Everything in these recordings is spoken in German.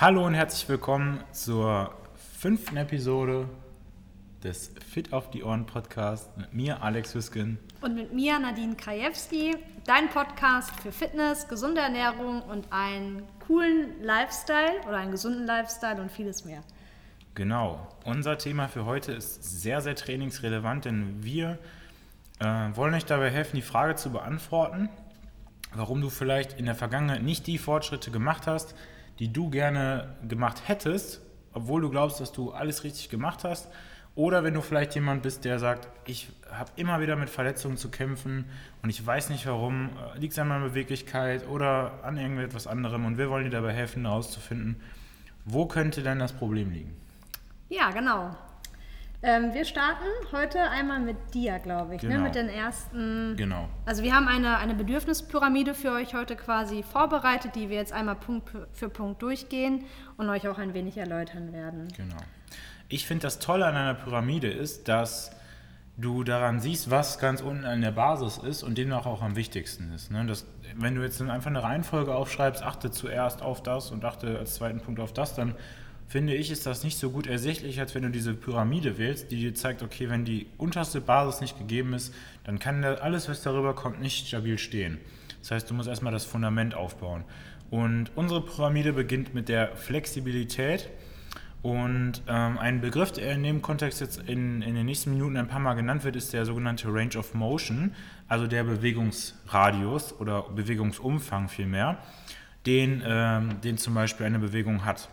Hallo und herzlich willkommen zur fünften Episode des Fit auf die Ohren Podcast mit mir, Alex Hüsken. Und mit mir, Nadine Krajewski, dein Podcast für Fitness, gesunde Ernährung und einen coolen Lifestyle oder einen gesunden Lifestyle und vieles mehr. Genau. Unser Thema für heute ist sehr, sehr trainingsrelevant, denn wir äh, wollen euch dabei helfen, die Frage zu beantworten, warum du vielleicht in der Vergangenheit nicht die Fortschritte gemacht hast, die du gerne gemacht hättest, obwohl du glaubst, dass du alles richtig gemacht hast. Oder wenn du vielleicht jemand bist, der sagt, ich habe immer wieder mit Verletzungen zu kämpfen und ich weiß nicht warum, äh, liegt es an meiner Beweglichkeit oder an irgendetwas anderem und wir wollen dir dabei helfen, herauszufinden, wo könnte denn das Problem liegen? Ja, genau. Ähm, wir starten heute einmal mit dir, glaube ich, ne? Genau. mit den ersten. Genau. Also wir haben eine, eine Bedürfnispyramide für euch heute quasi vorbereitet, die wir jetzt einmal Punkt für Punkt durchgehen und euch auch ein wenig erläutern werden. Genau. Ich finde das Tolle an einer Pyramide ist, dass du daran siehst, was ganz unten an der Basis ist und demnach auch am wichtigsten ist. Ne? Das, wenn du jetzt einfach eine Reihenfolge aufschreibst, achte zuerst auf das und achte als zweiten Punkt auf das, dann finde ich, ist das nicht so gut ersichtlich, als wenn du diese Pyramide wählst, die dir zeigt, okay, wenn die unterste Basis nicht gegeben ist, dann kann alles, was darüber kommt, nicht stabil stehen. Das heißt, du musst erstmal das Fundament aufbauen. Und unsere Pyramide beginnt mit der Flexibilität. Und ähm, ein Begriff, der in dem Kontext jetzt in, in den nächsten Minuten ein paar Mal genannt wird, ist der sogenannte Range of Motion, also der Bewegungsradius oder Bewegungsumfang vielmehr, den, ähm, den zum Beispiel eine Bewegung hat.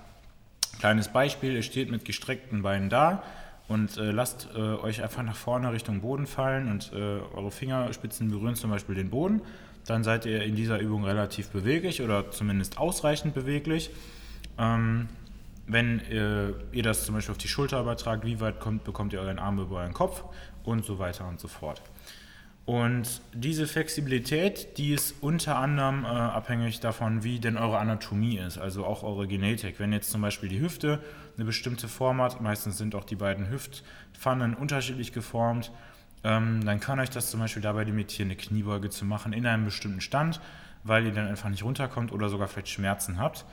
Kleines Beispiel, ihr steht mit gestreckten Beinen da und äh, lasst äh, euch einfach nach vorne Richtung Boden fallen und äh, eure Fingerspitzen berühren zum Beispiel den Boden. Dann seid ihr in dieser Übung relativ beweglich oder zumindest ausreichend beweglich. Ähm, wenn äh, ihr das zum Beispiel auf die Schulter übertragt, wie weit kommt, bekommt ihr euren Arm über euren Kopf und so weiter und so fort. Und diese Flexibilität, die ist unter anderem äh, abhängig davon, wie denn eure Anatomie ist, also auch eure Genetik. Wenn jetzt zum Beispiel die Hüfte eine bestimmte Form hat, meistens sind auch die beiden Hüftpfannen unterschiedlich geformt, ähm, dann kann euch das zum Beispiel dabei limitieren, eine Kniebeuge zu machen in einem bestimmten Stand, weil ihr dann einfach nicht runterkommt oder sogar vielleicht Schmerzen habt.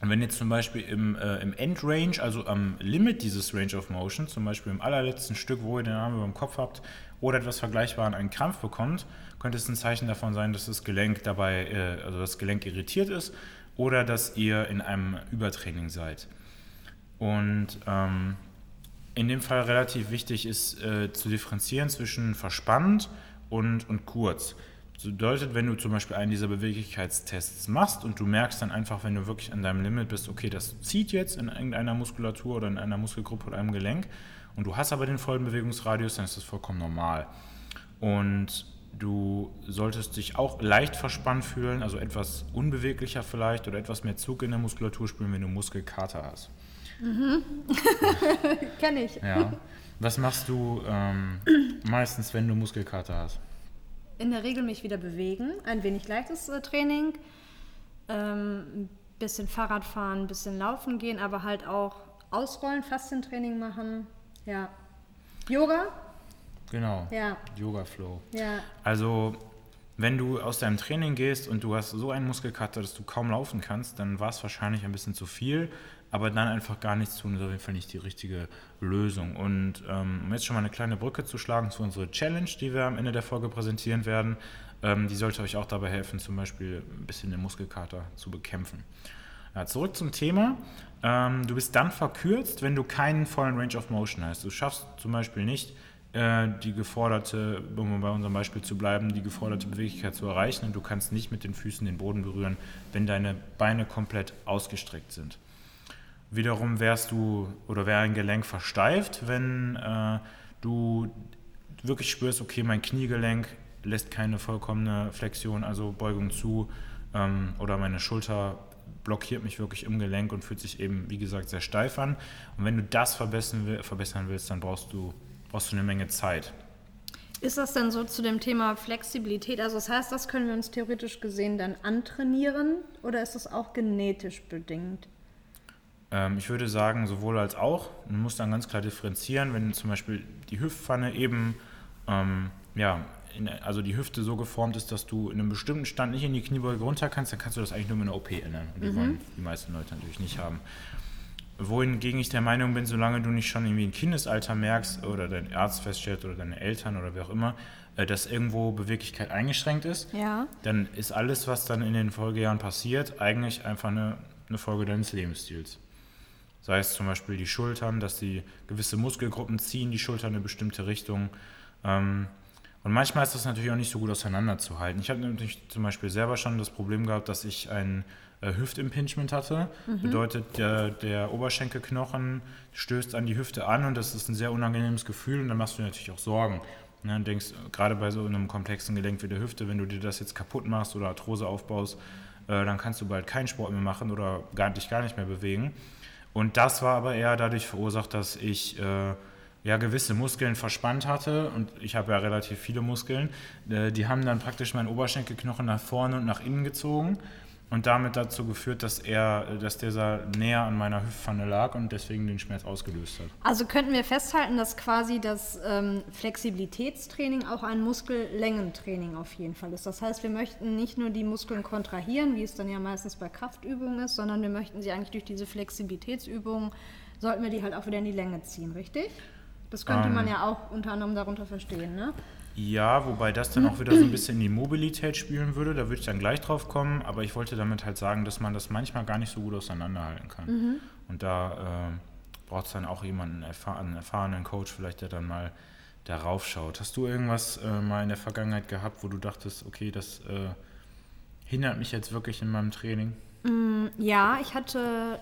Und wenn jetzt zum Beispiel im, äh, im Endrange, also am Limit dieses Range of Motion, zum Beispiel im allerletzten Stück, wo ihr den Arm über dem Kopf habt oder etwas Vergleichbares einen Krampf bekommt, könnte es ein Zeichen davon sein, dass das Gelenk dabei, äh, also das Gelenk irritiert ist oder dass ihr in einem Übertraining seid. Und ähm, in dem Fall relativ wichtig ist äh, zu differenzieren zwischen verspannt und, und kurz. Das bedeutet, wenn du zum Beispiel einen dieser Beweglichkeitstests machst und du merkst dann einfach, wenn du wirklich an deinem Limit bist, okay, das zieht jetzt in irgendeiner Muskulatur oder in einer Muskelgruppe oder einem Gelenk und du hast aber den vollen Bewegungsradius, dann ist das vollkommen normal. Und du solltest dich auch leicht verspannt fühlen, also etwas unbeweglicher vielleicht oder etwas mehr Zug in der Muskulatur spüren, wenn du Muskelkater hast. Mhm. Kenne ich. Ja. Was machst du ähm, meistens, wenn du Muskelkater hast? In der Regel mich wieder bewegen, ein wenig leichtes äh, Training, ähm, ein bisschen Fahrrad fahren, ein bisschen laufen gehen, aber halt auch ausrollen, Faszientraining machen. Ja. Yoga? Genau. Ja. Yoga Flow. Ja. Also, wenn du aus deinem Training gehst und du hast so einen Muskelkater, dass du kaum laufen kannst, dann war es wahrscheinlich ein bisschen zu viel, aber dann einfach gar nichts tun ist auf jeden Fall nicht die richtige Lösung. Und ähm, um jetzt schon mal eine kleine Brücke zu schlagen zu unserer Challenge, die wir am Ende der Folge präsentieren werden, ähm, die sollte euch auch dabei helfen, zum Beispiel ein bisschen den Muskelkater zu bekämpfen. Ja, zurück zum Thema. Ähm, du bist dann verkürzt, wenn du keinen vollen Range of Motion hast. Du schaffst zum Beispiel nicht, die geforderte, um bei unserem Beispiel zu bleiben, die geforderte Beweglichkeit zu erreichen und du kannst nicht mit den Füßen den Boden berühren, wenn deine Beine komplett ausgestreckt sind. Wiederum wärst du oder wäre ein Gelenk versteift, wenn äh, du wirklich spürst, okay, mein Kniegelenk lässt keine vollkommene Flexion, also Beugung zu ähm, oder meine Schulter blockiert mich wirklich im Gelenk und fühlt sich eben, wie gesagt, sehr steif an. Und wenn du das verbessern, will, verbessern willst, dann brauchst du, brauchst du eine Menge Zeit. Ist das denn so zu dem Thema Flexibilität? Also das heißt, das können wir uns theoretisch gesehen dann antrainieren oder ist das auch genetisch bedingt? Ähm, ich würde sagen, sowohl als auch. Man muss dann ganz klar differenzieren, wenn zum Beispiel die Hüftpfanne eben ähm, ja, in, also die Hüfte so geformt ist, dass du in einem bestimmten Stand nicht in die Kniebeuge runter kannst, dann kannst du das eigentlich nur mit einer OP ändern. Und die Mhm. wollen die meisten Leute natürlich nicht haben. Wohingegen ich der Meinung bin, solange du nicht schon irgendwie im Kindesalter merkst oder dein Arzt feststellt oder deine Eltern oder wer auch immer, äh, dass irgendwo Beweglichkeit eingeschränkt ist, Ja. dann ist alles, was dann in den Folgejahren passiert, eigentlich einfach eine, eine Folge deines Lebensstils. Sei es zum Beispiel die Schultern, dass die gewisse Muskelgruppen ziehen die Schultern in eine bestimmte Richtung. Ähm, und manchmal ist das natürlich auch nicht so gut auseinanderzuhalten. Ich habe natürlich zum Beispiel selber schon das Problem gehabt, dass ich ein äh, Hüftimpingement hatte. Bedeutet, der, der Oberschenkelknochen stößt an die Hüfte an und das ist ein sehr unangenehmes Gefühl und dann machst du dir natürlich auch Sorgen. Ne, und denkst, gerade bei so einem komplexen Gelenk wie der Hüfte, wenn du dir das jetzt kaputt machst oder Arthrose aufbaust, äh, dann kannst du bald keinen Sport mehr machen oder gar, dich gar nicht mehr bewegen. Und das war aber eher dadurch verursacht, dass ich äh, ja gewisse Muskeln verspannt hatte und ich habe ja relativ viele Muskeln. Äh, die haben dann praktisch meinen Oberschenkelknochen nach vorne und nach innen gezogen und damit dazu geführt, dass er, dass dieser näher an meiner Hüftpfanne lag und deswegen den Schmerz ausgelöst hat. Also könnten wir festhalten, dass quasi das ähm, Flexibilitätstraining auch ein Muskellängentraining auf jeden Fall ist. Das heißt, wir möchten nicht nur die Muskeln kontrahieren, wie es dann ja meistens bei Kraftübungen ist, sondern wir möchten sie eigentlich durch diese Flexibilitätsübungen, sollten wir die halt auch wieder in die Länge ziehen, richtig? Das könnte man ja auch unter anderem darunter verstehen, ne? Ja, wobei das dann auch wieder so ein bisschen in die Mobilität spielen würde, da würde ich dann gleich drauf kommen, aber ich wollte damit halt sagen, dass man das manchmal gar nicht so gut auseinanderhalten kann. Und da äh, braucht es dann auch jemanden, einen erfahrenen Coach vielleicht, der dann mal darauf schaut. Hast du irgendwas äh, mal in der Vergangenheit gehabt, wo du dachtest, okay, das äh, hindert mich jetzt wirklich in meinem Training? Ja, ich hatte,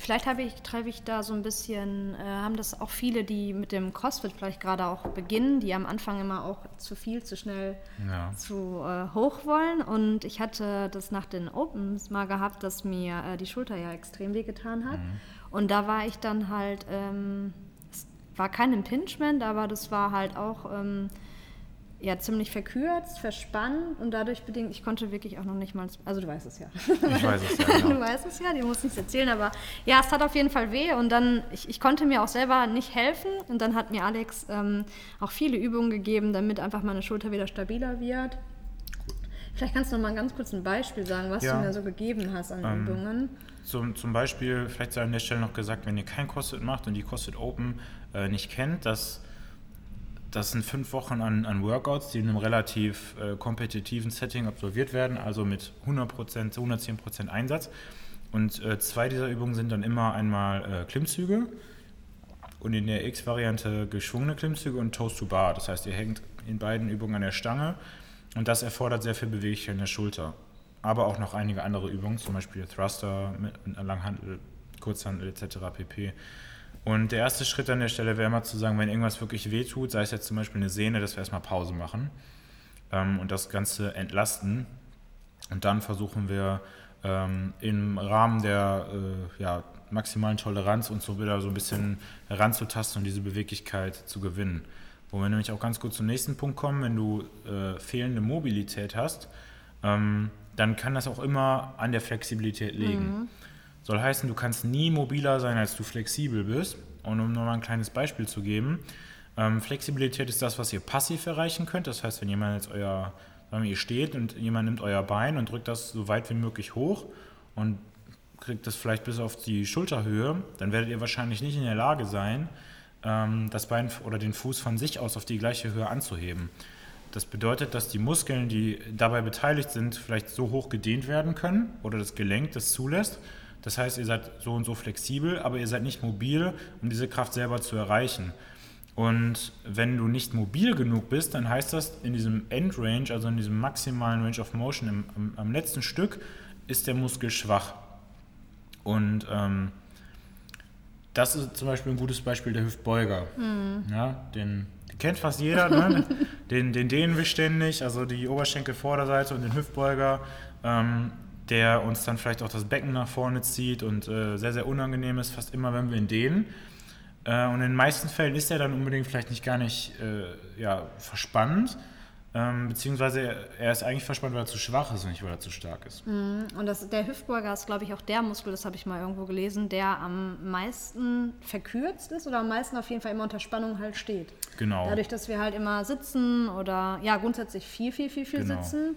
vielleicht habe ich, treibe ich da so ein bisschen, äh, haben das auch viele, die mit dem CrossFit vielleicht gerade auch beginnen, die am Anfang immer auch zu viel, zu schnell Ja. zu äh, hoch wollen. Und ich hatte das nach den Opens mal gehabt, dass mir äh, die Schulter ja extrem wehgetan hat. Und da war ich dann halt, ähm, es war kein Impingement, aber das war halt auch ähm, ja, ziemlich verkürzt, verspannt und dadurch bedingt, ich konnte wirklich auch noch nicht mal, also du weißt es ja. Ich weiß es ja, Du genau. weißt es ja, die muss nichts erzählen, aber ja, es tat auf jeden Fall weh und dann, ich, ich konnte mir auch selber nicht helfen und dann hat mir Alex ähm, auch viele Übungen gegeben, damit einfach meine Schulter wieder stabiler wird. Vielleicht kannst du noch mal ganz kurz ein Beispiel sagen, was Ja. du mir so gegeben hast an Ähm, Übungen. Zum, zum Beispiel, vielleicht sei an der Stelle noch gesagt, wenn ihr kein CrossFit macht und die CrossFit Open äh, nicht kennt, das, das sind fünf Wochen an, an Workouts, die in einem relativ äh, kompetitiven Setting absolviert werden, also mit 100%, 110% Einsatz. Und äh, zwei dieser Übungen sind dann immer einmal äh, Klimmzüge und in der X-Variante geschwungene Klimmzüge und Toes to Bar. Das heißt, ihr hängt in beiden Übungen an der Stange und das erfordert sehr viel Beweglichkeit in der Schulter. Aber auch noch einige andere Übungen, zum Beispiel Thruster mit Langhandel, Kurzhandel etc. pp. Und der erste Schritt an der Stelle wäre mal zu sagen, wenn irgendwas wirklich wehtut, sei es jetzt zum Beispiel eine Sehne, dass wir erstmal Pause machen ähm, und das Ganze entlasten. Und dann versuchen wir ähm, im Rahmen der äh, ja, maximalen Toleranz uns so wieder so ein bisschen heranzutasten und diese Beweglichkeit zu gewinnen. Wo wir nämlich auch ganz gut zum nächsten Punkt kommen, wenn du äh, fehlende Mobilität hast, ähm, dann kann das auch immer an der Flexibilität liegen. Soll heißen, du kannst nie mobiler sein, als du flexibel bist. Und um nochmal ein kleines Beispiel zu geben, ähm, Flexibilität ist das, was ihr passiv erreichen könnt. Das heißt, wenn jemand jetzt euer, sagen wir, ihr steht und jemand nimmt euer Bein und drückt das so weit wie möglich hoch und kriegt das vielleicht bis auf die Schulterhöhe, dann werdet ihr wahrscheinlich nicht in der Lage sein, ähm, das Bein oder den Fuß von sich aus auf die gleiche Höhe anzuheben. Das bedeutet, dass die Muskeln, die dabei beteiligt sind, vielleicht so hoch gedehnt werden können oder das Gelenk das zulässt. Das heißt, ihr seid so und so flexibel, aber ihr seid nicht mobil, um diese Kraft selber zu erreichen. Und wenn du nicht mobil genug bist, dann heißt das, in diesem Endrange, also in diesem maximalen Range of Motion im, am, am letzten Stück, ist der Muskel schwach. Und ähm, das ist zum Beispiel ein gutes Beispiel der Hüftbeuger. Ja, den, den kennt fast jeder, ne? den, den dehnen wir ständig, also die Oberschenkelvorderseite und den Hüftbeuger, ähm, der uns dann vielleicht auch das Becken nach vorne zieht und äh, sehr, sehr unangenehm ist, fast immer, wenn wir ihn dehnen. Äh, und in den meisten Fällen ist er dann unbedingt vielleicht nicht gar nicht äh, ja, verspannt, Ähm, beziehungsweise er ist eigentlich verspannt, weil er zu schwach ist und nicht, weil er zu stark ist. Mhm. Und das, der Hüftbeuger ist, glaube ich, auch der Muskel, das habe ich mal irgendwo gelesen, der am meisten verkürzt ist oder am meisten auf jeden Fall immer unter Spannung halt steht. Genau. Dadurch, dass wir halt immer sitzen oder ja, grundsätzlich viel, viel, viel, viel Genau. sitzen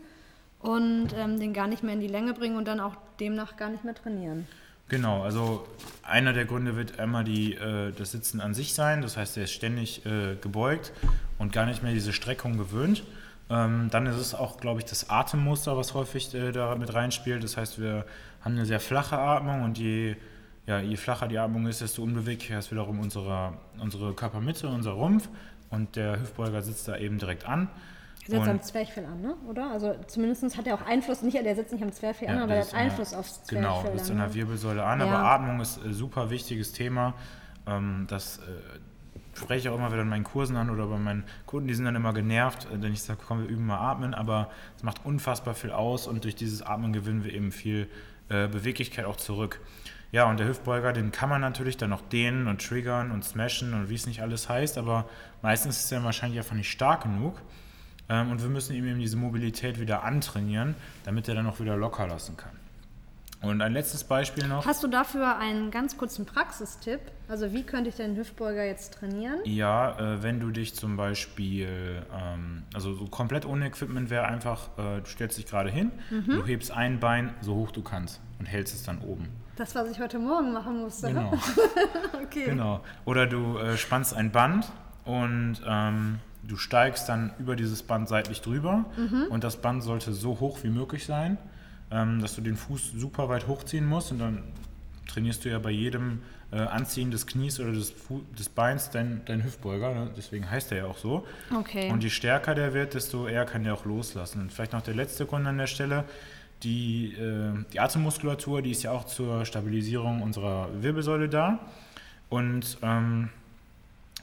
und ähm, den gar nicht mehr in die Länge bringen und dann auch demnach gar nicht mehr trainieren. Genau, also einer der Gründe wird einmal die, äh, das Sitzen an sich sein. Das heißt, er ist ständig äh, gebeugt und gar nicht mehr diese Streckung gewöhnt. Ähm, dann ist es auch, glaube ich, das Atemmuster, was häufig äh, da mit reinspielt. Das heißt, wir haben eine sehr flache Atmung und je, ja, je flacher die Atmung ist, desto unbeweglicher ist wiederum unsere, unsere Körpermitte, unser Rumpf. Und der Hüftbeuger sitzt da eben direkt an. Der setzt am Zwerchfell an, ne? oder? Also zumindest hat er auch Einfluss, nicht, der setzt nicht am Zwerchfell an, Ja, aber der das hat an der- Einfluss aufs Genau, Zwerchfell. das ist an, an der ne? Wirbelsäule an, Ja. aber Atmung ist ein super wichtiges Thema. Ähm, das äh, spreche ich auch immer wieder in meinen Kursen an oder bei meinen Kunden, die sind dann immer genervt, äh, wenn ich sage, komm, wir üben mal atmen, aber es macht unfassbar viel aus und durch dieses Atmen gewinnen wir eben viel äh, Beweglichkeit auch zurück. Ja, und der Hüftbeuger, den kann man natürlich dann noch dehnen und triggern und smashen und wie es nicht alles heißt, aber meistens ist er wahrscheinlich einfach nicht stark genug. Ähm, und wir müssen ihm eben diese Mobilität wieder antrainieren, damit er dann auch wieder locker lassen kann. Und ein letztes Beispiel noch. Hast du dafür einen ganz kurzen Praxistipp? Also wie könnte ich den Hüftbeuger jetzt trainieren? Ja, äh, wenn du dich zum Beispiel, ähm, also so komplett ohne Equipment wäre einfach, äh, du stellst dich gerade hin, du hebst ein Bein so hoch du kannst und hältst es dann oben. Das, was ich heute Morgen machen musste. Genau. okay. Genau. Oder du äh, spannst ein Band und ähm, du steigst dann über dieses Band seitlich drüber und das Band sollte so hoch wie möglich sein, ähm, dass du den Fuß super weit hochziehen musst und dann trainierst du ja bei jedem äh, Anziehen des Knies oder des, Fu des Beins dein, dein Hüftbeuger, ne? deswegen heißt er ja auch so. Okay. Und je stärker der wird, desto eher kann der auch loslassen. Und vielleicht noch der letzte Grund an der Stelle, die, äh, die Atemmuskulatur, die ist ja auch zur Stabilisierung unserer Wirbelsäule da. Und ähm,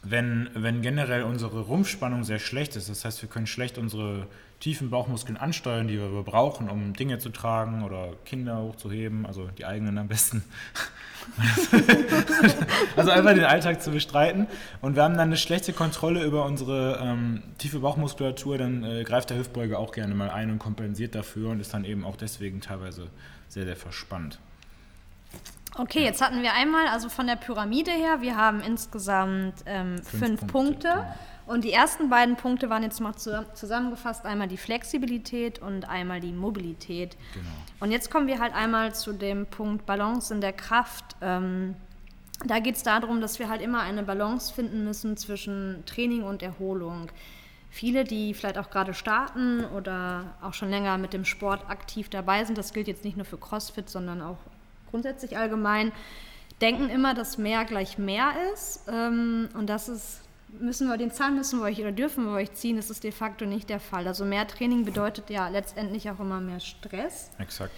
wenn, wenn generell unsere Rumpfspannung sehr schlecht ist, das heißt, wir können schlecht unsere tiefen Bauchmuskeln ansteuern, die wir brauchen, um Dinge zu tragen oder Kinder hochzuheben, also die eigenen am besten. also einfach den Alltag zu bestreiten. Und wir haben dann eine schlechte Kontrolle über unsere ähm, tiefe Bauchmuskulatur, dann äh, greift der Hüftbeuger auch gerne mal ein und kompensiert dafür und ist dann eben auch deswegen teilweise sehr, sehr verspannt. Okay, jetzt hatten wir einmal, also von der Pyramide her, wir haben insgesamt ähm, fünf, Punkte, Punkte. genau. Und die ersten beiden Punkte waren jetzt mal zu, zusammengefasst, einmal die Flexibilität und einmal die Mobilität. Genau. Und jetzt kommen wir halt einmal zu dem Punkt Balance in der Kraft. Ähm, da geht es darum, dass wir halt immer eine Balance finden müssen zwischen Training und Erholung. Viele, die vielleicht auch gerade starten oder auch schon länger mit dem Sport aktiv dabei sind, das gilt jetzt nicht nur für CrossFit, sondern auch grundsätzlich allgemein, denken immer, dass mehr gleich mehr ist. Ähm, und das ist, müssen wir, den Zahn müssen wir euch oder dürfen wir euch ziehen, das ist de facto nicht der Fall. Also mehr Training bedeutet ja letztendlich auch immer mehr Stress. Exakt.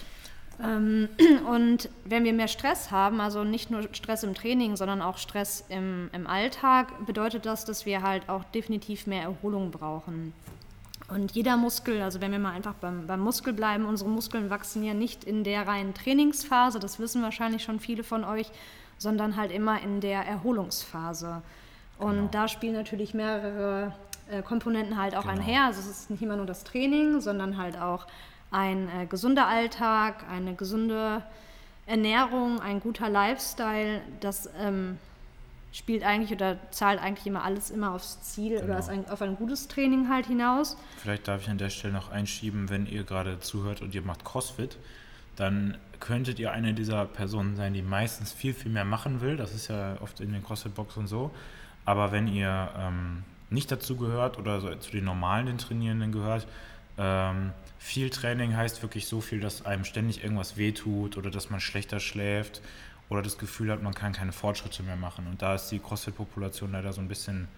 Ähm, und wenn wir mehr Stress haben, also nicht nur Stress im Training, sondern auch Stress im, im Alltag, bedeutet das, dass wir halt auch definitiv mehr Erholung brauchen. Und jeder Muskel, also wenn wir mal einfach beim, beim Muskel bleiben, unsere Muskeln wachsen ja nicht in der reinen Trainingsphase, das wissen wahrscheinlich schon viele von euch, sondern halt immer in der Erholungsphase. Und Genau. da spielen natürlich mehrere äh, Komponenten halt auch Genau. einher. Also es ist nicht immer nur das Training, sondern halt auch ein äh, gesunder Alltag, eine gesunde Ernährung, ein guter Lifestyle. Das ähm, spielt eigentlich oder zahlt eigentlich immer alles immer aufs Ziel oder Genau. ist ein, auf ein gutes Training halt hinaus. Vielleicht darf ich an der Stelle noch einschieben, wenn ihr gerade zuhört und ihr macht CrossFit, dann könntet ihr eine dieser Personen sein, die meistens viel, viel mehr machen will. Das ist ja oft in den CrossFit-Boxen so. Aber wenn ihr ähm, nicht dazu gehört oder so zu den normalen, den Trainierenden gehört, ähm, viel Training heißt wirklich so viel, dass einem ständig irgendwas wehtut oder dass man schlechter schläft oder das Gefühl hat, man kann keine Fortschritte mehr machen. Und da ist die CrossFit-Population leider so ein bisschen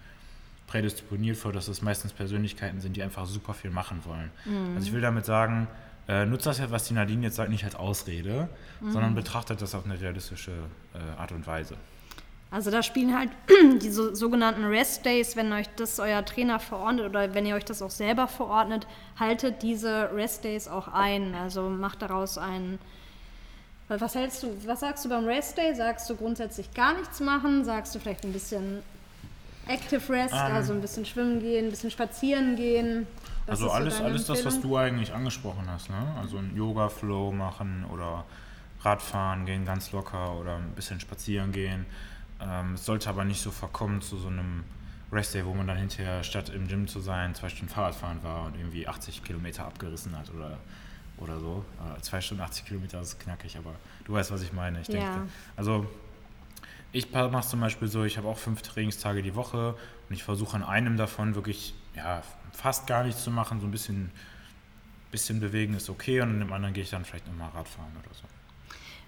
prädisponiert vor, dass es meistens Persönlichkeiten sind, die einfach super viel machen wollen. Also ich will damit sagen, äh, nutzt das ja, was die Nadine jetzt sagt, nicht als Ausrede, sondern betrachtet das auf eine realistische äh, Art und Weise. Also da spielen halt die so, sogenannten Rest Days, wenn euch das euer Trainer verordnet oder wenn ihr euch das auch selber verordnet, haltet diese Rest Days auch ein. Also macht daraus einen. Was hältst du, was sagst du beim Rest Day? Sagst du grundsätzlich gar nichts machen? Sagst du vielleicht ein bisschen Active Rest, Ähm. also ein bisschen schwimmen gehen, ein bisschen spazieren gehen? Was also ist so alles, alles das, was du eigentlich angesprochen hast. Ne? Also ein Yoga-Flow machen oder Radfahren gehen ganz locker oder ein bisschen spazieren gehen. Ähm, es sollte aber nicht so verkommen zu so einem Restday, wo man dann hinterher statt im Gym zu sein, zwei Stunden Fahrradfahren war und irgendwie 80 Kilometer abgerissen hat oder, oder so. Äh, zwei Stunden 80 Kilometer ist knackig, aber du weißt, was ich meine. Ich denke, Ja. also ich mache es zum Beispiel so, ich habe auch fünf Trainingstage die Woche und ich versuche an einem davon wirklich ja, fast gar nichts zu machen, so ein bisschen, bisschen bewegen ist okay und an dem anderen gehe ich dann vielleicht nochmal Radfahren oder so.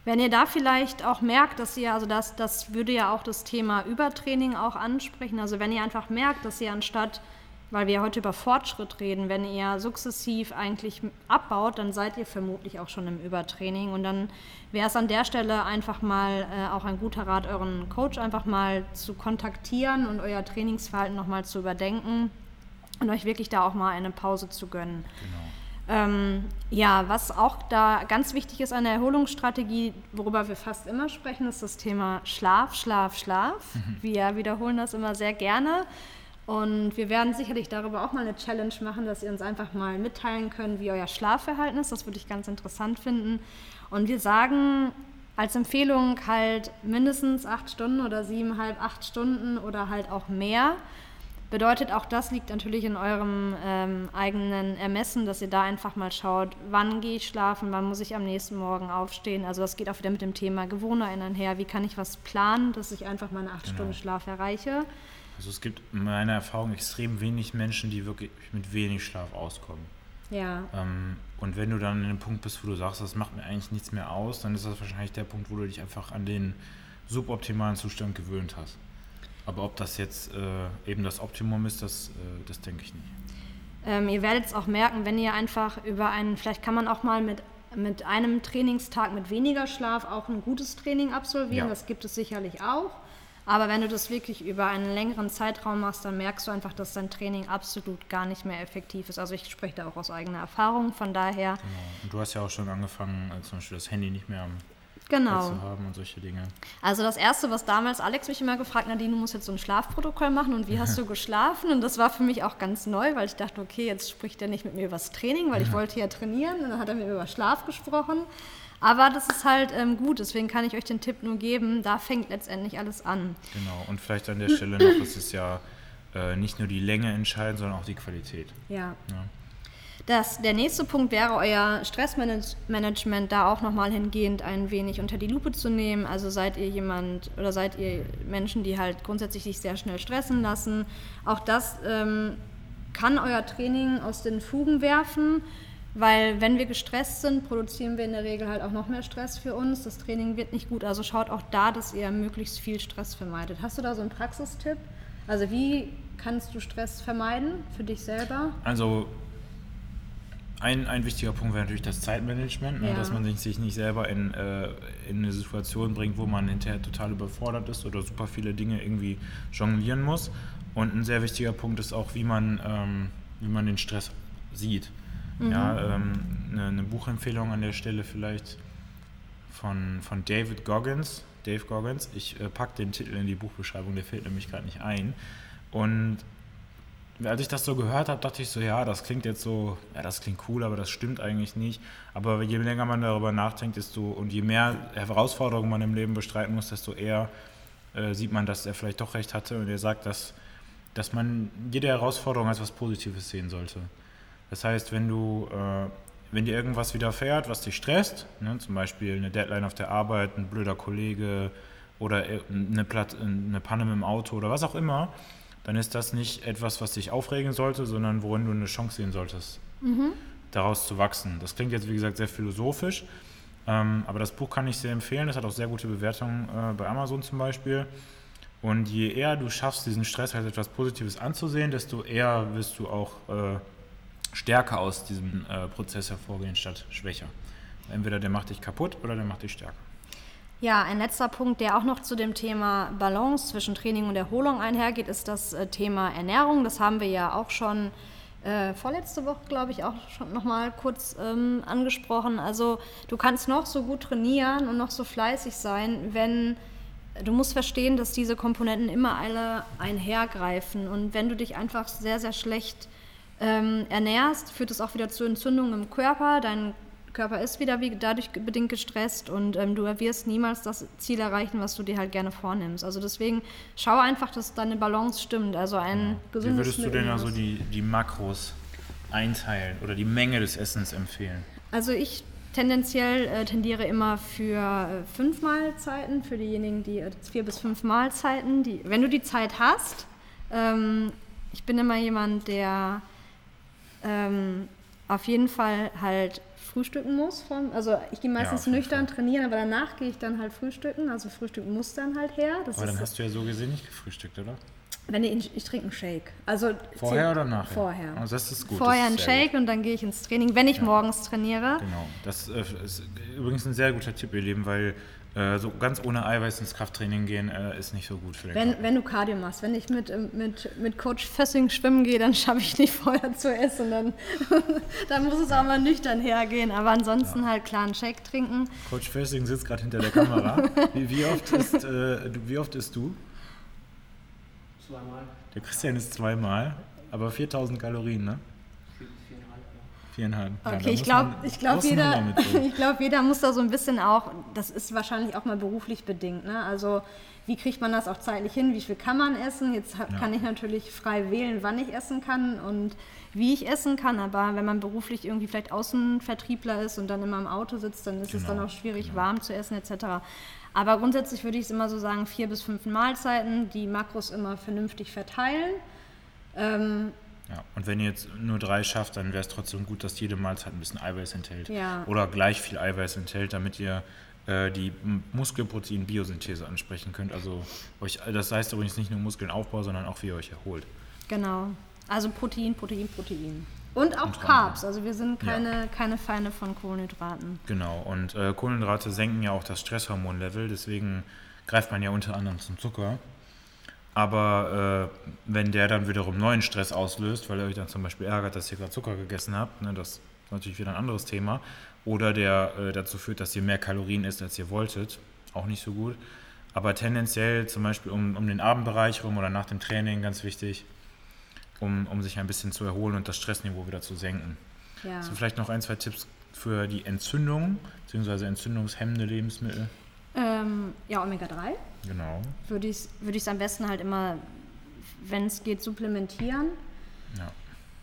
Wenn ihr da vielleicht auch merkt, dass ihr, also das, das würde ja auch das Thema Übertraining auch ansprechen, also wenn ihr einfach merkt, dass ihr anstatt, weil wir heute über Fortschritt reden, wenn ihr sukzessiv eigentlich abbaut, dann seid ihr vermutlich auch schon im Übertraining und dann wäre es an der Stelle einfach mal äh, auch ein guter Rat, euren Coach einfach mal zu kontaktieren und euer Trainingsverhalten nochmal zu überdenken und euch wirklich da auch mal eine Pause zu gönnen. Genau. Ähm, ja, was auch da ganz wichtig ist an der Erholungsstrategie, worüber wir fast immer sprechen, ist das Thema Schlaf, Schlaf, Schlaf. Wir wiederholen das immer sehr gerne. Und wir werden sicherlich darüber auch mal eine Challenge machen, dass ihr uns einfach mal mitteilen könnt, wie euer Schlafverhalten ist. Das würde ich ganz interessant finden. Und wir sagen als Empfehlung halt mindestens acht Stunden oder siebeneinhalb, acht Stunden oder halt auch mehr. Bedeutet, auch das liegt natürlich in eurem ähm, eigenen Ermessen, dass ihr da einfach mal schaut, wann gehe ich schlafen, wann muss ich am nächsten Morgen aufstehen. Also das geht auch wieder mit dem Thema Gewohnheiten einher. Wie kann ich was planen, dass ich einfach meine acht Genau. Stunden Schlaf erreiche? Also es gibt in meiner Erfahrung extrem wenig Menschen, die wirklich mit wenig Schlaf auskommen. Ja, Ähm, und wenn du dann an dem Punkt bist, wo du sagst, das macht mir eigentlich nichts mehr aus, dann ist das wahrscheinlich der Punkt, wo du dich einfach an den suboptimalen Zustand gewöhnt hast. Aber ob das jetzt äh, eben das Optimum ist, das, äh, das denke ich nicht. Ähm, ihr werdet es auch merken, wenn ihr einfach über einen, vielleicht kann man auch mal mit, mit einem Trainingstag mit weniger Schlaf auch ein gutes Training absolvieren. Ja. Das gibt es sicherlich auch. Aber wenn du das wirklich über einen längeren Zeitraum machst, dann merkst du einfach, dass dein Training absolut gar nicht mehr effektiv ist. Also ich spreche da auch aus eigener Erfahrung. Von daher, Genau. Und du hast ja auch schon angefangen, äh, zum Beispiel das Handy nicht mehr am genau. zu haben und solche Dinge. Also das Erste, was damals Alex mich immer gefragt hat, Nadine, du musst jetzt so ein Schlafprotokoll machen und wie hast du geschlafen? Und das war für mich auch ganz neu, weil ich dachte, okay, jetzt spricht er nicht mit mir über das Training, weil ich wollte ja trainieren. Und dann hat er mit mir über Schlaf gesprochen. Aber das ist halt ähm, gut, deswegen kann ich euch den Tipp nur geben, da fängt letztendlich alles an. Genau. Und vielleicht an der Stelle noch, es ist ja äh, nicht nur die Länge entscheidend, sondern auch die Qualität. Ja. Ja. Das, der nächste Punkt wäre, euer Stressmanagement da auch nochmal hingehend ein wenig unter die Lupe zu nehmen. Also seid ihr jemand oder seid ihr Menschen, die halt grundsätzlich sich sehr schnell stressen lassen. Auch das ähm, kann euer Training aus den Fugen werfen, weil wenn wir gestresst sind, produzieren wir in der Regel halt auch noch mehr Stress für uns. Das Training wird nicht gut. Also schaut auch da, dass ihr möglichst viel Stress vermeidet. Hast du da so einen Praxistipp? Also wie kannst du Stress vermeiden für dich selber? Also ein, ein wichtiger Punkt wäre natürlich das Zeitmanagement, ne? Ja. dass man sich, sich nicht selber in, äh, in eine Situation bringt, wo man hinterher total überfordert ist oder super viele Dinge irgendwie jonglieren muss. Und ein sehr wichtiger Punkt ist auch, wie man, ähm, wie man den Stress sieht. Ja, ähm, eine, eine Buchempfehlung an der Stelle vielleicht von, von David Goggins. Dave Goggins. Ich äh, packe den Titel in die Buchbeschreibung, der fällt nämlich gerade nicht ein. Und als ich das so gehört habe, dachte ich so, ja, das klingt jetzt so, ja, das klingt cool, aber das stimmt eigentlich nicht. Aber je länger man darüber nachdenkt, desto und je mehr Herausforderungen man im Leben bestreiten muss, desto eher äh, sieht man, dass er vielleicht doch recht hatte. Und er sagt, dass, dass man jede Herausforderung als was Positives sehen sollte. Das heißt, wenn du, äh, wenn dir irgendwas widerfährt, was dich stresst, ne, zum Beispiel eine Deadline auf der Arbeit, ein blöder Kollege oder eine, Platt, eine Panne mit dem Auto oder was auch immer, dann ist das nicht etwas, was dich aufregen sollte, sondern worin du eine Chance sehen solltest, daraus zu wachsen. Das klingt jetzt, wie gesagt, sehr philosophisch, ähm, aber das Buch kann ich sehr empfehlen. Das hat auch sehr gute Bewertungen äh, bei Amazon zum Beispiel. Und je eher du schaffst, diesen Stress als etwas Positives anzusehen, desto eher wirst du auch äh, stärker aus diesem äh, Prozess hervorgehen, statt schwächer. Entweder der macht dich kaputt oder der macht dich stärker. Ja, ein letzter Punkt, der auch noch zu dem Thema Balance zwischen Training und Erholung einhergeht, ist das äh, Thema Ernährung. Das haben wir ja auch schon äh, vorletzte Woche, glaube ich, auch schon nochmal kurz ähm, angesprochen. Also du kannst noch so gut trainieren und noch so fleißig sein, wenn du musst verstehen, dass diese Komponenten immer alle einhergreifen. Und wenn du dich einfach sehr, sehr schlecht ähm, ernährst, führt es auch wieder zu Entzündungen im Körper. Dein Körper ist wieder wie dadurch bedingt gestresst und ähm, du wirst niemals das Ziel erreichen, was du dir halt gerne vornimmst. Also deswegen schau einfach, dass deine Balance stimmt. Also ein Ja. gesundes Wie würdest du denn also die, die Makros einteilen oder die Menge des Essens empfehlen? Also ich tendenziell äh, tendiere immer für äh, fünf Mahlzeiten, für diejenigen, die äh, vier bis fünf Mahlzeiten. Die, wenn du die Zeit hast, ähm, ich bin immer jemand, der ähm, auf jeden Fall halt frühstücken muss. Vom, also ich gehe meistens jeden nüchtern trainieren, aber danach gehe ich dann halt frühstücken. Also frühstücken muss dann halt her. Das Aber dann hast du ja so gesehen nicht gefrühstückt, oder? wenn ich, ich trinke einen Shake. Also Vorher oder nachher? Vorher. Also das ist gut. Vorher einen Shake und dann gehe ich ins Training, wenn ich Ja. morgens trainiere. Genau. Das äh, ist übrigens ein sehr guter Tipp, ihr Lieben, weil so ganz ohne Eiweiß ins Krafttraining gehen äh, ist nicht so gut für den Wenn, Körper. wenn du Cardio machst, wenn ich mit, ähm, mit, mit Coach Fössing schwimmen gehe, dann schaffe ich nicht vorher zu essen. Dann, dann muss es auch mal nüchtern hergehen. Aber ansonsten halt klar einen Shake trinken. Coach Fössing sitzt gerade hinter der Kamera. wie, wie, oft ist, äh, wie oft isst du? Zweimal. Der Christian ist zweimal, aber 4000 Kalorien, ne? Vier, viereinhalb, ja. Ja, Okay, da ich glaube, ich glaube, jeder, ich jeder muss da so ein bisschen auch, das ist wahrscheinlich auch mal beruflich bedingt. Ne? Also wie kriegt man das auch zeitlich hin? Wie viel kann man essen? Jetzt Ja. kann ich natürlich frei wählen, wann ich essen kann und wie ich essen kann. Aber wenn man beruflich irgendwie vielleicht Außenvertriebler ist und dann immer im Auto sitzt, dann ist es Genau, dann auch schwierig, genau. warm zu essen etc. Aber grundsätzlich würde ich es immer so sagen, vier bis fünf Mahlzeiten, die Makros immer vernünftig verteilen. Ähm, Ja, und wenn ihr jetzt nur drei schafft, dann wäre es trotzdem gut, dass jede Mahlzeit ein bisschen Eiweiß enthält. Ja. Oder gleich viel Eiweiß enthält, damit ihr äh, die Muskelprotein-Biosynthese ansprechen könnt. Also euch, das heißt übrigens nicht nur Muskelaufbau, sondern auch, wie ihr euch erholt. Genau. Also Protein, Protein, Protein. Und auch Und Carbs. Also wir sind Ja. keine, keine Feinde von Kohlenhydraten. Genau, und äh, Kohlenhydrate senken ja auch das Stresshormonlevel, deswegen greift man ja unter anderem zum Zucker. Aber äh, wenn der dann wiederum neuen Stress auslöst, weil ihr euch dann zum Beispiel ärgert, dass ihr gerade Zucker gegessen habt, ne, das ist natürlich wieder ein anderes Thema, oder der äh, dazu führt, dass ihr mehr Kalorien isst, als ihr wolltet, auch nicht so gut. Aber tendenziell zum Beispiel um, um den Abendbereich rum oder nach dem Training, ganz wichtig, um, um sich ein bisschen zu erholen und das Stressniveau wieder zu senken. Ja. So vielleicht noch ein, zwei Tipps für die Entzündung, beziehungsweise entzündungshemmende Lebensmittel. Ähm, ja, Omega-3 Genau. würde ich es würde am besten halt immer, wenn es geht, supplementieren. Ja.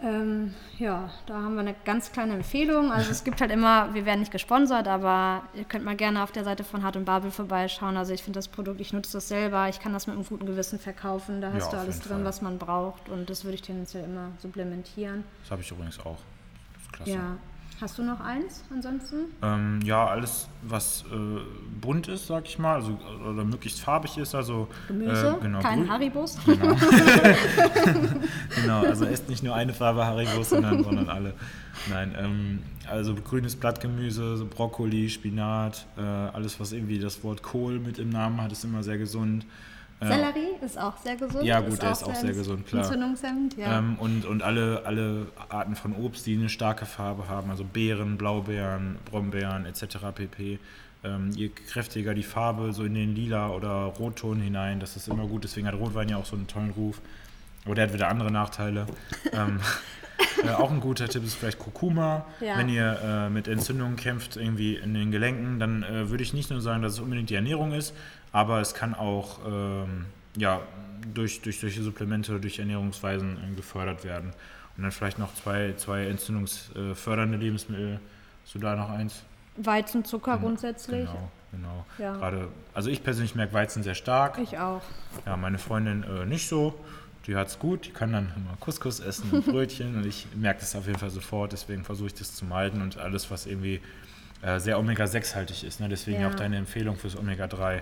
Ähm, ja, da haben wir eine ganz kleine Empfehlung. Also es gibt halt immer, wir werden nicht gesponsert, aber ihr könnt mal gerne auf der Seite von Hart und Babel vorbeischauen. Also ich finde das Produkt, ich nutze das selber, ich kann das mit einem guten Gewissen verkaufen. Da Ja, hast du auf alles drin, Fall. was man braucht und das würde ich tendenziell immer supplementieren. Das habe ich übrigens auch. Das ist klasse. Ja. Hast du noch eins ansonsten? Ähm, ja, alles, was äh, bunt ist, sag ich mal, also, oder möglichst farbig ist, also Gemüse? äh, genau, Kein grün- Haribus? Genau, also esst nicht nur eine Farbe Haribos, sondern, sondern alle. Nein, ähm, also grünes Blattgemüse, so Brokkoli, Spinat, äh, alles, was irgendwie das Wort Kohl mit im Namen hat, ist immer sehr gesund. Sellerie ist auch sehr gesund. Ja, gut, der ist auch sehr gesund, klar. Entzündungshemmend, ja. Ähm, und und alle, alle Arten von Obst, die eine starke Farbe haben, also Beeren, Blaubeeren, Brombeeren etc. pp. Ähm, je kräftiger die Farbe, so in den lila oder Rotton hinein, das ist immer gut. Deswegen hat Rotwein ja auch so einen tollen Ruf. Aber der hat wieder andere Nachteile. ähm, äh, auch ein guter Tipp ist vielleicht Kurkuma. Ja. Wenn ihr äh, mit Entzündungen kämpft, irgendwie in den Gelenken, dann äh, würde ich nicht nur sagen, dass es unbedingt die Ernährung ist, aber es kann auch ähm, ja, durch, durch solche Supplemente, durch Ernährungsweisen äh, gefördert werden. Und dann vielleicht noch zwei, zwei entzündungsfördernde Lebensmittel. Hast du da noch eins? Weizen, Zucker grundsätzlich. Genau, genau. Ja. Gerade, also ich persönlich merke Weizen sehr stark. Ich auch. Ja, meine Freundin äh, nicht so. Die hat es gut, die kann dann immer Couscous essen und Brötchen und ich merke das auf jeden Fall sofort, deswegen versuche ich das zu meiden und alles, was irgendwie äh, sehr Omega-6-haltig ist. Ne? Deswegen Ja. auch deine Empfehlung fürs Omega-3.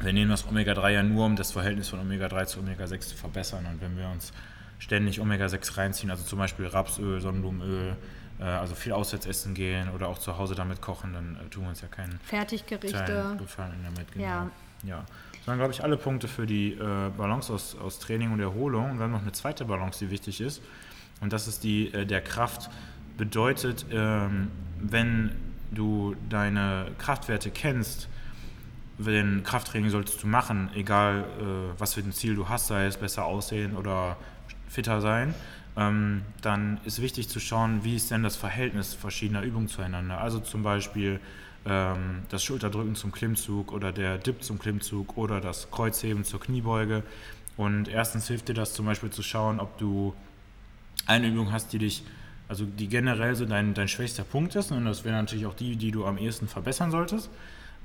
Wir nehmen das Omega-3 ja nur, um das Verhältnis von Omega-3 zu Omega-6 zu verbessern. Und wenn wir uns ständig Omega-6 reinziehen, also zum Beispiel Rapsöl, Sonnenblumenöl, äh, also viel auswärts essen gehen oder auch zu Hause damit kochen, dann äh, tun wir uns ja keinen Fertiggerichte. Gefallen damit. Genau. Ja. ja. Das waren, glaube ich, alle Punkte für die äh, Balance aus, aus Training und Erholung. Und wir haben noch eine zweite Balance, die wichtig ist. Und das ist die äh, der Kraft. Bedeutet, ähm, wenn du deine Kraftwerte kennst, wenn Krafttraining solltest du machen, egal äh, was für ein Ziel du hast, sei es besser aussehen oder fitter sein. ähm, dann ist wichtig zu schauen, wie ist denn das Verhältnis verschiedener Übungen zueinander. Also zum Beispiel ähm, das Schulterdrücken zum Klimmzug oder der Dip zum Klimmzug oder das Kreuzheben zur Kniebeuge. Und erstens hilft dir das zum Beispiel zu schauen, ob du eine Übung hast, die dich, also die generell so dein, dein schwächster Punkt ist. Und das wäre natürlich auch die, die du am ehesten verbessern solltest.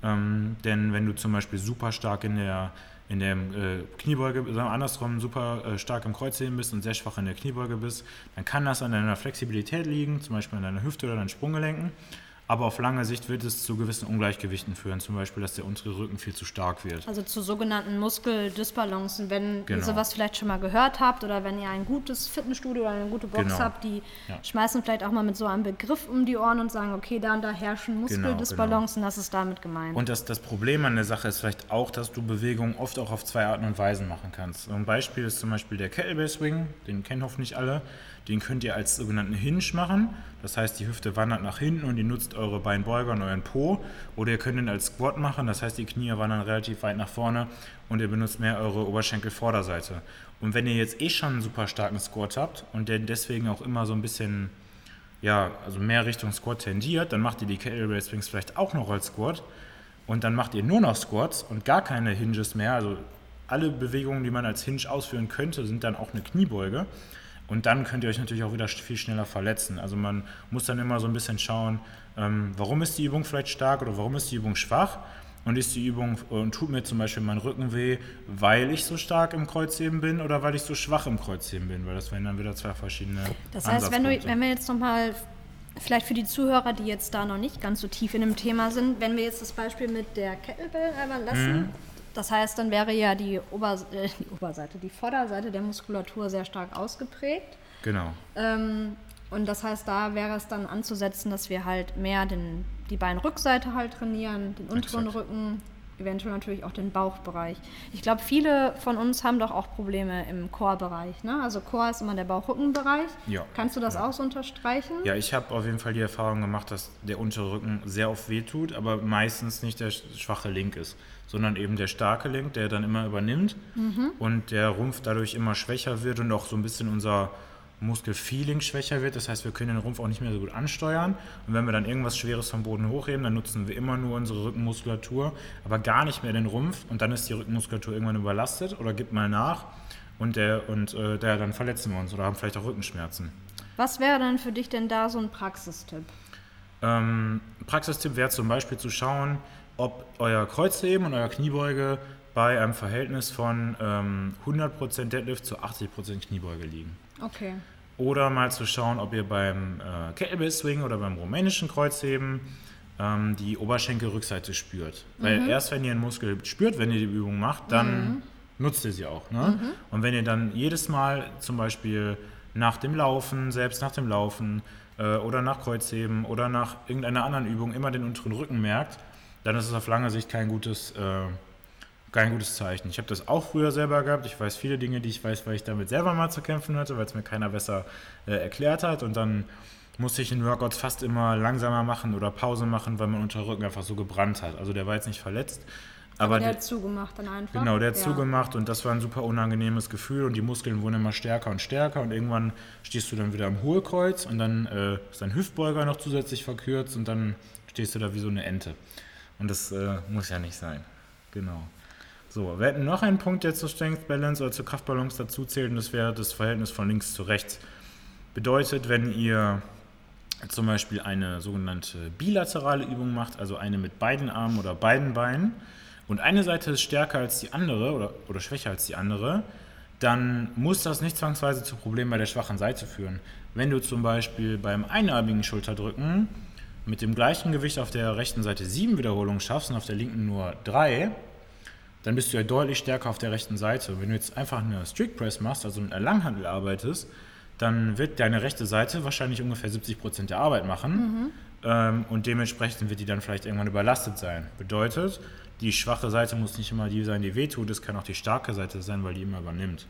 Ähm, denn wenn du zum Beispiel super stark in der, in der äh, Kniebeuge, sagen wir andersrum, super äh, stark im Kreuzheben bist und sehr schwach in der Kniebeuge bist, dann kann das an deiner Flexibilität liegen, zum Beispiel an deiner Hüfte oder deinen Sprunggelenken. Aber auf lange Sicht wird es zu gewissen Ungleichgewichten führen, zum Beispiel, dass der untere Rücken viel zu stark wird. Also zu sogenannten Muskeldysbalancen. Wenn Genau. ihr sowas vielleicht schon mal gehört habt oder wenn ihr ein gutes Fitnessstudio oder eine gute Box Genau. habt, die Ja. schmeißen vielleicht auch mal mit so einem Begriff um die Ohren und sagen, okay, da und da herrschen Muskeldysbalancen, das ist damit gemeint. Genau, Und das, das Problem an der Sache ist vielleicht auch, dass du Bewegungen oft auch auf zwei Arten und Weisen machen kannst. Ein Beispiel ist zum Beispiel der Kettlebell Swing, den kennen hoffentlich alle. Den könnt ihr als sogenannten Hinge machen. Das heißt, die Hüfte wandert nach hinten und ihr nutzt eure Beinbeuger und euren Po. Oder ihr könnt ihn als Squat machen, das heißt, die Knie wandern relativ weit nach vorne und ihr benutzt mehr eure Oberschenkelvorderseite. Und wenn ihr jetzt eh schon einen super starken Squat habt und der deswegen auch immer so ein bisschen ja, also mehr Richtung Squat tendiert, dann macht ihr die Kettlebell Swings vielleicht auch noch als Squat und dann macht ihr nur noch Squats und gar keine Hinges mehr. Also alle Bewegungen, die man als Hinge ausführen könnte, sind dann auch eine Kniebeuge. Und dann könnt ihr euch natürlich auch wieder viel schneller verletzen. Also man muss dann immer so ein bisschen schauen, ähm, warum ist die Übung vielleicht stark oder warum ist die Übung schwach. Und ist die Übung und tut mir zum Beispiel mein Rücken weh, weil ich so stark im Kreuzheben bin oder weil ich so schwach im Kreuzheben bin? Weil das wären dann wieder zwei verschiedene Das heißt, wenn, du, wenn wir jetzt nochmal, vielleicht für die Zuhörer, die jetzt da noch nicht ganz so tief in dem Thema sind, wenn wir jetzt das Beispiel mit der Kettlebell einmal lassen, Mhm. Das heißt, dann wäre ja die, Ober, äh, die Oberseite, die Vorderseite der Muskulatur sehr stark ausgeprägt. Genau. Ähm, und das heißt, da wäre es dann anzusetzen, dass wir halt mehr den, die Beinrückseite halt trainieren, den unteren Exakt. Rücken, eventuell natürlich auch den Bauchbereich. Ich glaube, viele von uns haben doch auch Probleme im Core-Bereich. Ne? Also Core ist immer der Bauch-Rücken-Bereich. Ja. Kannst du das auch so unterstreichen? Ja, ich habe auf jeden Fall die Erfahrung gemacht, dass der untere Rücken sehr oft wehtut, aber meistens nicht der schwache Link ist, sondern eben der starke Link, der dann immer übernimmt und der Rumpf dadurch immer schwächer wird und auch so ein bisschen unser Muskelfeeling schwächer wird. Das heißt, wir können den Rumpf auch nicht mehr so gut ansteuern. Und wenn wir dann irgendwas Schweres vom Boden hochheben, dann nutzen wir immer nur unsere Rückenmuskulatur, aber gar nicht mehr den Rumpf. Und dann ist die Rückenmuskulatur irgendwann überlastet oder gibt mal nach. Und, der, und äh, der, dann verletzen wir uns oder haben vielleicht auch Rückenschmerzen. Was wäre dann für dich denn da so ein Praxistipp? Ähm, Praxistipp wäre zum Beispiel zu schauen, ob euer Kreuzheben und euer Kniebeuge bei einem Verhältnis von ähm, 100% Deadlift zu 80% Kniebeuge liegen. Okay. Oder mal zu schauen, ob ihr beim äh, Kettlebell Swing oder beim rumänischen Kreuzheben ähm, die Oberschenkelrückseite spürt. Weil erst wenn ihr einen Muskel spürt, wenn ihr die Übung macht, dann nutzt ihr sie auch. Ne? Und wenn ihr dann jedes Mal zum Beispiel nach dem Laufen, selbst nach dem Laufen äh, oder nach Kreuzheben oder nach irgendeiner anderen Übung immer den unteren Rücken merkt, dann ist es auf lange Sicht kein gutes, äh, kein gutes Zeichen. Ich habe das auch früher selber gehabt. Ich weiß viele Dinge, die ich weiß, weil ich damit selber mal zu kämpfen hatte, weil es mir keiner besser äh, erklärt hat. Und dann musste ich in Workouts fast immer langsamer machen oder Pause machen, weil mein Unterrücken einfach so gebrannt hat. Also der war jetzt nicht verletzt. Aber der hat zugemacht dann einfach. Genau, der hat Ja. zugemacht und das war ein super unangenehmes Gefühl und die Muskeln wurden immer stärker und stärker und irgendwann stehst du dann wieder am Hohlkreuz und dann äh, ist dein Hüftbeuger noch zusätzlich verkürzt und dann stehst du da wie so eine Ente. Und das äh, muss ja nicht sein. Genau. So, wir hätten noch einen Punkt, der zur Strength Balance oder zur Kraftbalance dazu zählt und das wäre das Verhältnis von links zu rechts. Bedeutet, wenn ihr zum Beispiel eine sogenannte bilaterale Übung macht, also eine mit beiden Armen oder beiden Beinen, und eine Seite ist stärker als die andere oder, oder schwächer als die andere, dann muss das nicht zwangsweise zu Problemen bei der schwachen Seite führen. Wenn du zum Beispiel beim einarmigen Schulterdrücken mit dem gleichen Gewicht auf der rechten Seite sieben Wiederholungen schaffst und auf der linken nur drei, dann bist du ja deutlich stärker auf der rechten Seite. Wenn du jetzt einfach eine Strict Press machst, also mit einer Langhandel arbeitest, dann wird deine rechte Seite wahrscheinlich ungefähr 70% der Arbeit machen ähm, und dementsprechend wird die dann vielleicht irgendwann überlastet sein. Bedeutet, die schwache Seite muss nicht immer die sein, die wehtut, es kann auch die starke Seite sein, weil die immer übernimmt.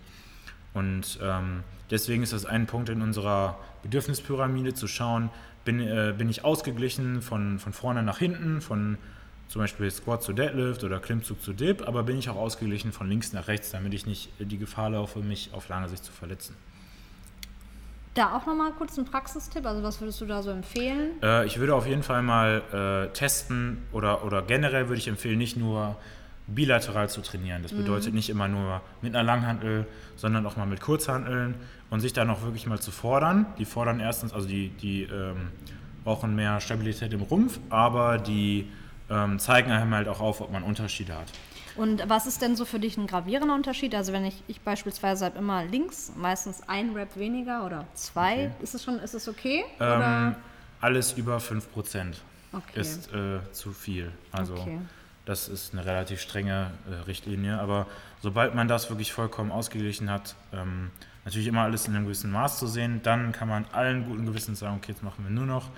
Und ähm, deswegen ist das ein Punkt in unserer Bedürfnispyramide zu schauen, bin, äh, bin ich ausgeglichen von, von vorne nach hinten, von zum Beispiel Squat zu Deadlift oder Klimmzug zu Dip, aber bin ich auch ausgeglichen von links nach rechts, damit ich nicht die Gefahr laufe, mich auf lange Sicht zu verletzen. Da auch nochmal kurz ein Praxistipp, also was würdest du da so empfehlen? Äh, ich würde auf jeden Fall mal äh, testen oder, oder generell würde ich empfehlen, nicht nur bilateral zu trainieren. Das bedeutet nicht immer nur mit einer Langhantel, sondern auch mal mit Kurzhanteln und sich dann auch wirklich mal zu fordern. Die fordern erstens, also die, die ähm, brauchen mehr Stabilität im Rumpf, aber die ähm, zeigen einem halt auch auf, ob man Unterschiede hat. Und was ist denn so für dich ein gravierender Unterschied? Also wenn ich, ich beispielsweise habe immer links, meistens ein Rap weniger oder zwei, Okay. ist es schon, ist es okay? Ähm, alles über 5% Okay. ist äh, zu viel. Also Okay. das ist eine relativ strenge äh, Richtlinie. Aber sobald man das wirklich vollkommen ausgeglichen hat, ähm, natürlich immer alles in einem gewissen Maß zu sehen, dann kann man allen guten Gewissens sagen, okay, jetzt machen wir nur noch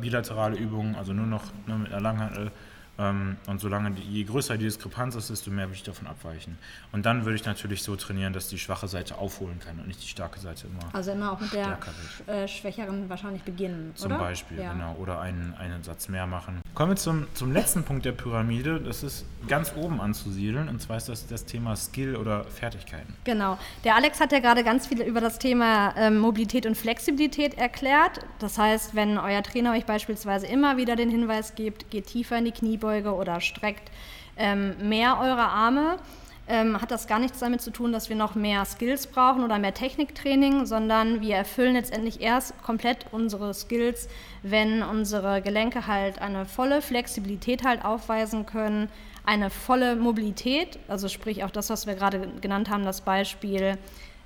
bilaterale Übungen, also nur noch nur mit einer Langhantel. Ähm, und solange die, je größer die Diskrepanz ist, desto mehr würde ich davon abweichen. Und dann würde ich natürlich so trainieren, dass die schwache Seite aufholen kann und nicht die starke Seite immer. Also immer auch mit der äh, Schwächeren wahrscheinlich beginnen, Zum oder? Beispiel, ja. genau. Oder einen, einen Satz mehr machen. Kommen wir zum, zum letzten Punkt der Pyramide. Das ist ganz oben anzusiedeln. Und zwar ist das das Thema Skill oder Fertigkeiten. Genau. Der Alex hat ja gerade ganz viel über das Thema ähm, Mobilität und Flexibilität erklärt. Das heißt, wenn euer Trainer euch beispielsweise immer wieder den Hinweis gibt, geht tiefer in die Kniebeuge oder streckt ähm, mehr eure Arme, ähm, hat das gar nichts damit zu tun, dass wir noch mehr Skills brauchen oder mehr Techniktraining, sondern wir erfüllen letztendlich erst komplett unsere Skills, wenn unsere Gelenke halt eine volle Flexibilität halt aufweisen können, eine volle Mobilität, also sprich auch das, was wir gerade genannt haben, das Beispiel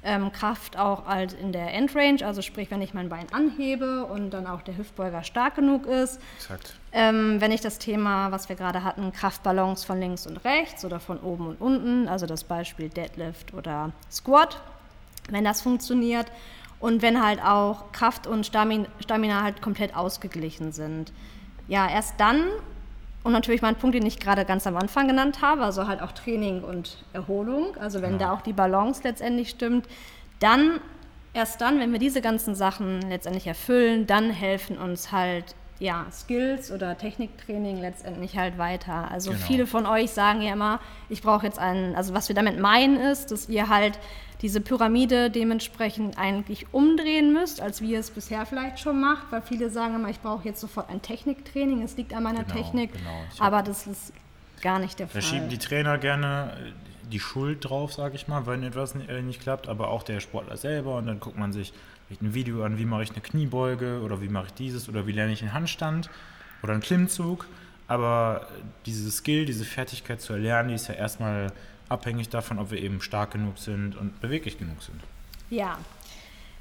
ähm, Kraft auch halt in der Endrange, also sprich, wenn ich mein Bein anhebe und dann auch der Hüftbeuger stark genug ist. Exakt. Ähm, wenn ich das Thema, was wir gerade hatten, Kraftbalance von links und rechts oder von oben und unten, also das Beispiel Deadlift oder Squat, wenn das funktioniert und wenn halt auch Kraft und Stamin Stamina halt komplett ausgeglichen sind. Ja, erst dann und natürlich mein Punkt, den ich gerade ganz am Anfang genannt habe, also halt auch Training und Erholung, also wenn da auch die Balance letztendlich stimmt, dann, erst dann, wenn wir diese ganzen Sachen letztendlich erfüllen, dann helfen uns halt ja, Skills oder Techniktraining letztendlich halt weiter. Also Genau. viele von euch sagen ja immer, ich brauche jetzt einen, also was wir damit meinen ist, dass ihr halt diese Pyramide dementsprechend eigentlich umdrehen müsst, als wie ihr es bisher vielleicht schon macht, weil viele sagen immer, ich brauche jetzt sofort ein Techniktraining, es liegt an meiner Genau, Technik, genau. Aber das ist gar nicht der Da Fall. schieben die Trainer gerne äh, die Schuld drauf, sage ich mal, wenn etwas äh, nicht klappt, aber auch der Sportler selber. Und dann guckt man sich vielleicht ein Video an, wie mache ich eine Kniebeuge oder wie mache ich dieses oder wie lerne ich einen Handstand oder einen Klimmzug. Aber diese Skill, diese Fertigkeit zu erlernen, die ist ja erstmal abhängig davon, ob wir eben stark genug sind und beweglich genug sind. Ja.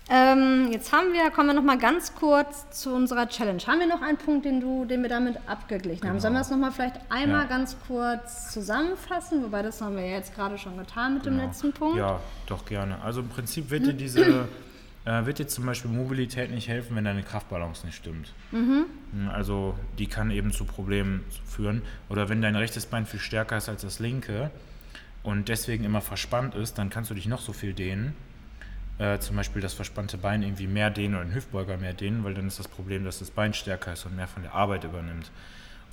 Ähm, jetzt haben wir, kommen wir noch mal ganz kurz zu unserer Challenge. Haben wir noch einen Punkt, den, du, den wir damit abgeglichen haben? Genau. Sollen wir das noch mal vielleicht einmal Ja. ganz kurz zusammenfassen? Wobei, das haben wir ja jetzt gerade schon getan mit dem Genau. letzten Punkt. Ja, doch gerne. Also im Prinzip wird dir diese, äh, wird dir zum Beispiel Mobilität nicht helfen, wenn deine Kraftbalance nicht stimmt. Mhm. Also die kann eben zu Problemen führen. Oder wenn dein rechtes Bein viel stärker ist als das linke und deswegen immer verspannt ist, dann kannst du dich noch so viel dehnen. Äh, zum Beispiel das verspannte Bein irgendwie mehr dehnen oder den Hüftbeuger mehr dehnen, weil dann ist das Problem, dass das Bein stärker ist und mehr von der Arbeit übernimmt.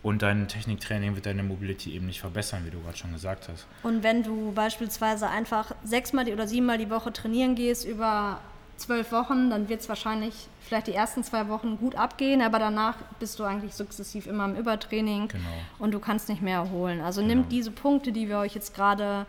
Und dein Techniktraining wird deine Mobility eben nicht verbessern, wie du gerade schon gesagt hast. Und wenn du beispielsweise einfach sechsmal oder siebenmal die Woche trainieren gehst über zwölf Wochen, dann wird es wahrscheinlich vielleicht die ersten zwei Wochen gut abgehen, aber danach bist du eigentlich sukzessiv immer im Übertraining Genau. und du kannst nicht mehr erholen. Also nehmt diese Punkte, die wir euch jetzt gerade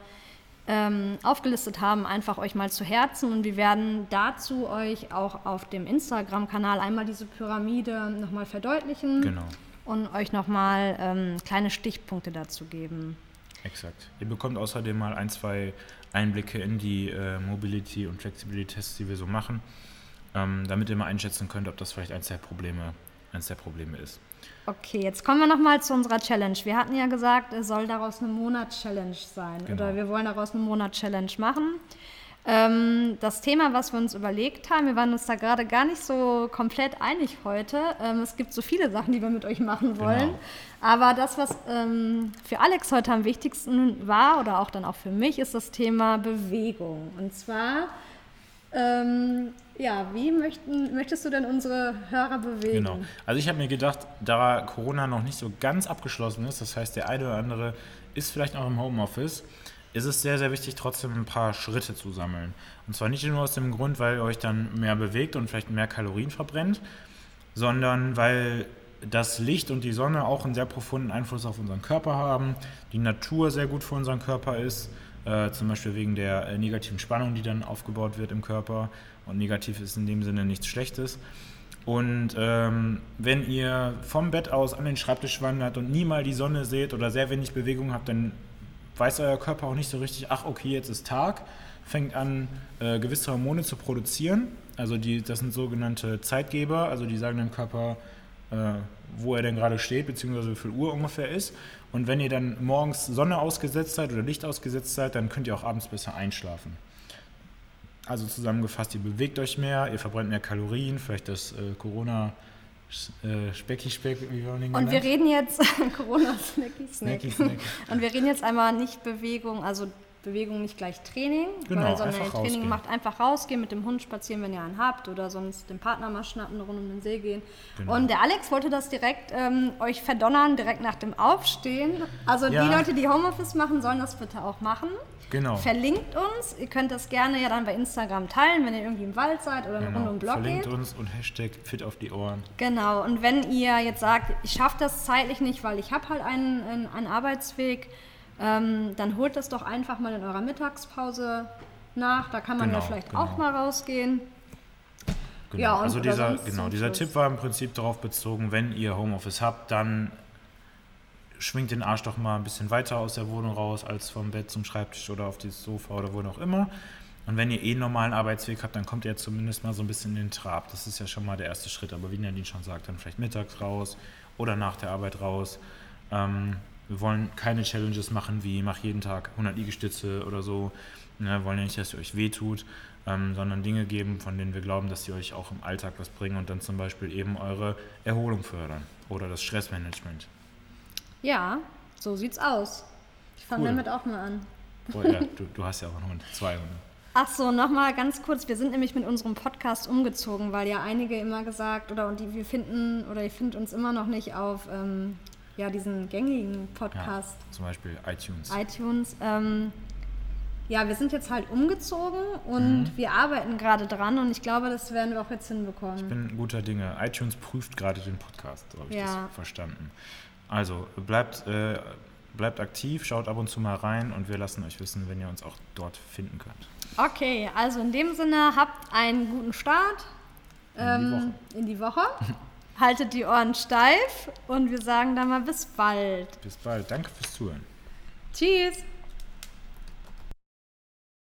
ähm, aufgelistet haben, einfach euch mal zu Herzen und wir werden dazu euch auch auf dem Instagram-Kanal einmal diese Pyramide nochmal verdeutlichen Genau. und euch nochmal ähm, kleine Stichpunkte dazu geben. Exakt. Ihr bekommt außerdem mal ein, zwei Einblicke in die äh, Mobility- und Flexibility-Tests, die wir so machen, ähm, damit ihr mal einschätzen könnt, ob das vielleicht eins der Probleme, eins der Probleme ist. Okay, jetzt kommen wir nochmal zu unserer Challenge. Wir hatten ja gesagt, es soll daraus eine Monat-Challenge sein. Genau. Oder wir wollen daraus eine Monat-Challenge machen. Ähm, das Thema, was wir uns überlegt haben, wir waren uns da gerade gar nicht so komplett einig heute. Ähm, es gibt so viele Sachen, die wir mit euch machen wollen. Genau. Aber das, was ähm, für Alex heute am wichtigsten war oder auch dann auch für mich, ist das Thema Bewegung. Und zwar, ähm, ja, wie möchten, möchtest du denn unsere Hörer bewegen? Genau. Also ich habe mir gedacht, da Corona noch nicht so ganz abgeschlossen ist, das heißt, der eine oder andere ist vielleicht noch im Homeoffice, ist es sehr, sehr wichtig, trotzdem ein paar Schritte zu sammeln. Und zwar nicht nur aus dem Grund, weil ihr euch dann mehr bewegt und vielleicht mehr Kalorien verbrennt, sondern weil das Licht und die Sonne auch einen sehr profunden Einfluss auf unseren Körper haben, die Natur sehr gut für unseren Körper ist, äh, zum Beispiel wegen der äh, negativen Spannung, die dann aufgebaut wird im Körper. Und negativ ist in dem Sinne nichts Schlechtes. Und ähm, wenn ihr vom Bett aus an den Schreibtisch wandert und nie mal die Sonne seht oder sehr wenig Bewegung habt, dann weiß euer Körper auch nicht so richtig, ach okay, jetzt ist Tag, fängt an, äh, gewisse Hormone zu produzieren. Also die, das sind sogenannte Zeitgeber, also die sagen dem Körper, äh, wo er denn gerade steht, beziehungsweise wie viel Uhr ungefähr ist. Und wenn ihr dann morgens Sonne ausgesetzt seid oder Licht ausgesetzt seid, dann könnt ihr auch abends besser einschlafen. Also zusammengefasst, ihr bewegt euch mehr, ihr verbrennt mehr Kalorien, vielleicht das äh, Corona äh, Specki Speck, wie wir ihn Und wir reden jetzt Corona Snacky Snack. Snacky Snack. Und wir reden jetzt einmal nicht Bewegung, also Bewegung nicht gleich Training, Genau, weil, sondern Training rausgehen. macht einfach rausgehen, mit dem Hund spazieren, wenn ihr einen habt oder sonst den Partner mal schnappen, eine Runde um den See gehen. Genau. Und der Alex wollte das direkt ähm, euch verdonnern, direkt nach dem Aufstehen. Also Ja. die Leute, die Homeoffice machen, sollen das bitte auch machen. Genau. Verlinkt uns. Ihr könnt das gerne ja dann bei Instagram teilen, wenn ihr irgendwie im Wald seid oder eine Runde Genau. um den Blog Verlinkt geht. uns und Hashtag fit auf die Ohren. Genau, und wenn ihr jetzt sagt, ich schaffe das zeitlich nicht, weil ich habe halt einen, einen, einen Arbeitsweg, ähm, dann holt das doch einfach mal in eurer Mittagspause nach. Da kann man ja Genau, vielleicht genau. auch mal rausgehen. Genau. Ja, also dieser, genau, dieser. Tipp war im Prinzip darauf bezogen, wenn ihr Homeoffice habt, dann schwingt den Arsch doch mal ein bisschen weiter aus der Wohnung raus, als vom Bett zum Schreibtisch oder auf das Sofa oder wo auch immer. Und wenn ihr eh einen normalen Arbeitsweg habt, dann kommt ihr zumindest mal so ein bisschen in den Trab. Das ist ja schon mal der erste Schritt. Aber wie Nadine schon sagt, dann vielleicht mittags raus oder nach der Arbeit raus. Ähm, wir wollen keine Challenges machen wie mach jeden Tag 100 Liegestütze oder so. Ne, wir wollen ja nicht, dass ihr euch wehtut, ähm, sondern Dinge geben, von denen wir glauben, dass sie euch auch im Alltag was bringen und dann zum Beispiel eben eure Erholung fördern oder das Stressmanagement. Ja, so sieht's aus. Ich fange Cool. damit auch mal an. Oh, ja, du, du hast ja auch einen Hund, zwei Hunde. Ach so, nochmal ganz kurz. Wir sind nämlich mit unserem Podcast umgezogen, weil ja einige immer gesagt oder und die wir finden oder ihr findet uns immer noch nicht auf ähm, ja, diesen gängigen Ja, Podcast. zum Beispiel iTunes. iTunes. Ähm, ja, wir sind jetzt halt umgezogen und wir arbeiten gerade dran und ich glaube, das werden wir auch jetzt Ich hinbekommen. bin guter Dinge. iTunes prüft gerade den Podcast, so habe ich Ja. das verstanden. Also bleibt, äh, bleibt aktiv, schaut ab und zu mal rein und wir lassen euch wissen, wenn ihr uns auch dort finden könnt. Okay, also in dem Sinne, habt einen guten Start die ähm, in die Woche. Haltet die Ohren steif und wir sagen dann mal bis bald. Bis bald. Danke fürs Zuhören. Tschüss.